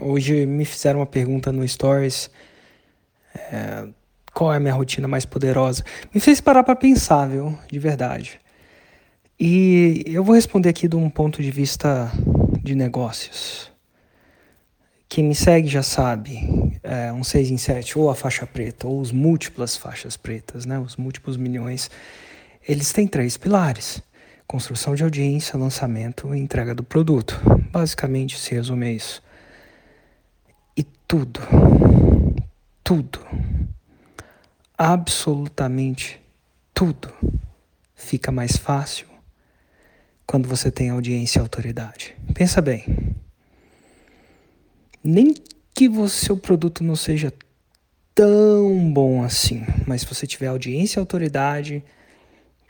Hoje me fizeram uma pergunta no Stories. É, qual é a minha rotina mais poderosa? Me fez parar para pensar, viu? De verdade. E eu vou responder aqui de um ponto de vista de negócios. Quem me segue já sabe, é, um 6 em 7, ou a faixa preta, ou os múltiplas faixas pretas, né? os múltiplos milhões, eles têm três pilares: construção de audiência, lançamento e entrega do produto. Basicamente se resume a isso. Tudo, tudo, absolutamente tudo fica mais fácil quando você tem audiência e autoridade. Pensa bem. Nem que o seu produto não seja tão bom assim, mas se você tiver audiência e autoridade,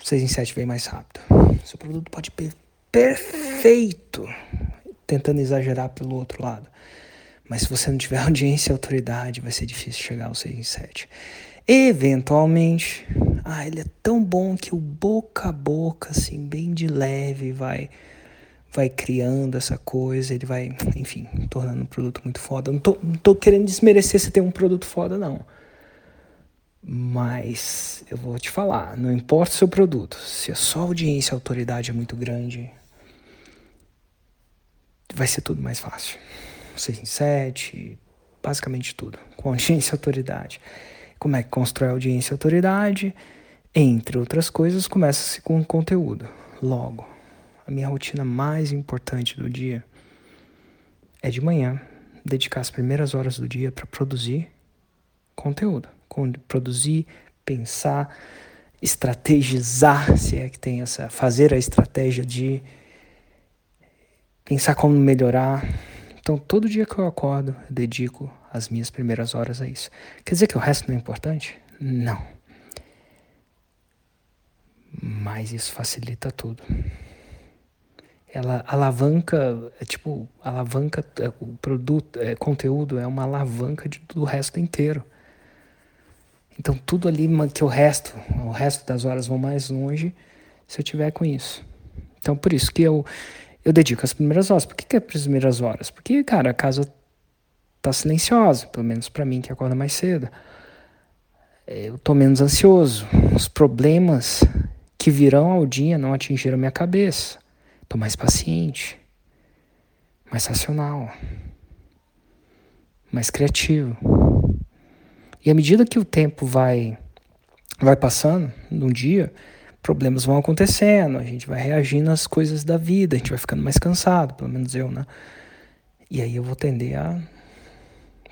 6 em 7 vem mais rápido. Seu produto pode ser perfeito, tentando exagerar pelo outro lado. Mas se você não tiver audiência e autoridade, vai ser difícil chegar ao 6 em 7. Eventualmente, ah, ele é tão bom que o boca a boca, assim, bem de leve, vai vai criando essa coisa, ele vai, enfim, tornando um produto muito foda. Não tô, não tô querendo desmerecer você ter um produto foda, não. Mas eu vou te falar, não importa o seu produto, se a sua audiência, a autoridade é muito grande, vai ser tudo mais fácil. 6 em 7, basicamente tudo, com audiência e autoridade. Como é que constrói audiência e autoridade? Entre outras coisas, começa-se com conteúdo. Logo, a minha rotina mais importante do dia é de manhã dedicar as primeiras horas do dia para produzir conteúdo, produzir, pensar, estrategizar, se é que tem essa, fazer a estratégia de pensar como melhorar. Então, todo dia que eu acordo, eu dedico as minhas primeiras horas a isso. Quer dizer que o resto não é importante? Não. Mas isso facilita tudo ela alavanca, é tipo, alavanca é, o produto, é, conteúdo é uma alavanca de, do resto inteiro. Então tudo ali que o resto, o resto das horas vão mais longe se eu tiver com isso. Então por isso que eu eu dedico as primeiras horas. Por que, que é as primeiras horas? Porque, cara, a casa tá silenciosa, pelo menos para mim que acorda mais cedo. Eu tô menos ansioso. Os problemas que virão ao dia não atingiram minha cabeça. Tô mais paciente, mais racional, mais criativo. E à medida que o tempo vai vai passando, num dia, problemas vão acontecendo, a gente vai reagindo às coisas da vida, a gente vai ficando mais cansado, pelo menos eu, né? E aí eu vou tender a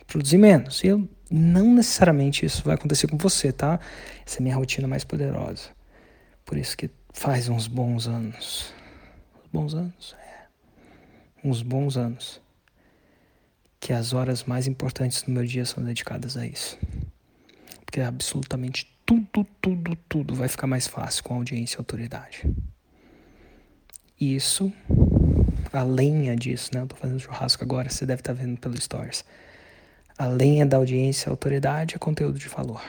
produzir menos. E eu, não necessariamente isso vai acontecer com você, tá? Essa é a minha rotina mais poderosa. Por isso que faz uns bons anos bons anos. É. Uns bons anos. Que as horas mais importantes do meu dia são dedicadas a isso. Porque absolutamente tudo, tudo, tudo vai ficar mais fácil com audiência e autoridade. Isso, a lenha disso, né? Eu tô fazendo churrasco agora, você deve estar tá vendo pelo Stories. A lenha da audiência e autoridade é conteúdo de valor.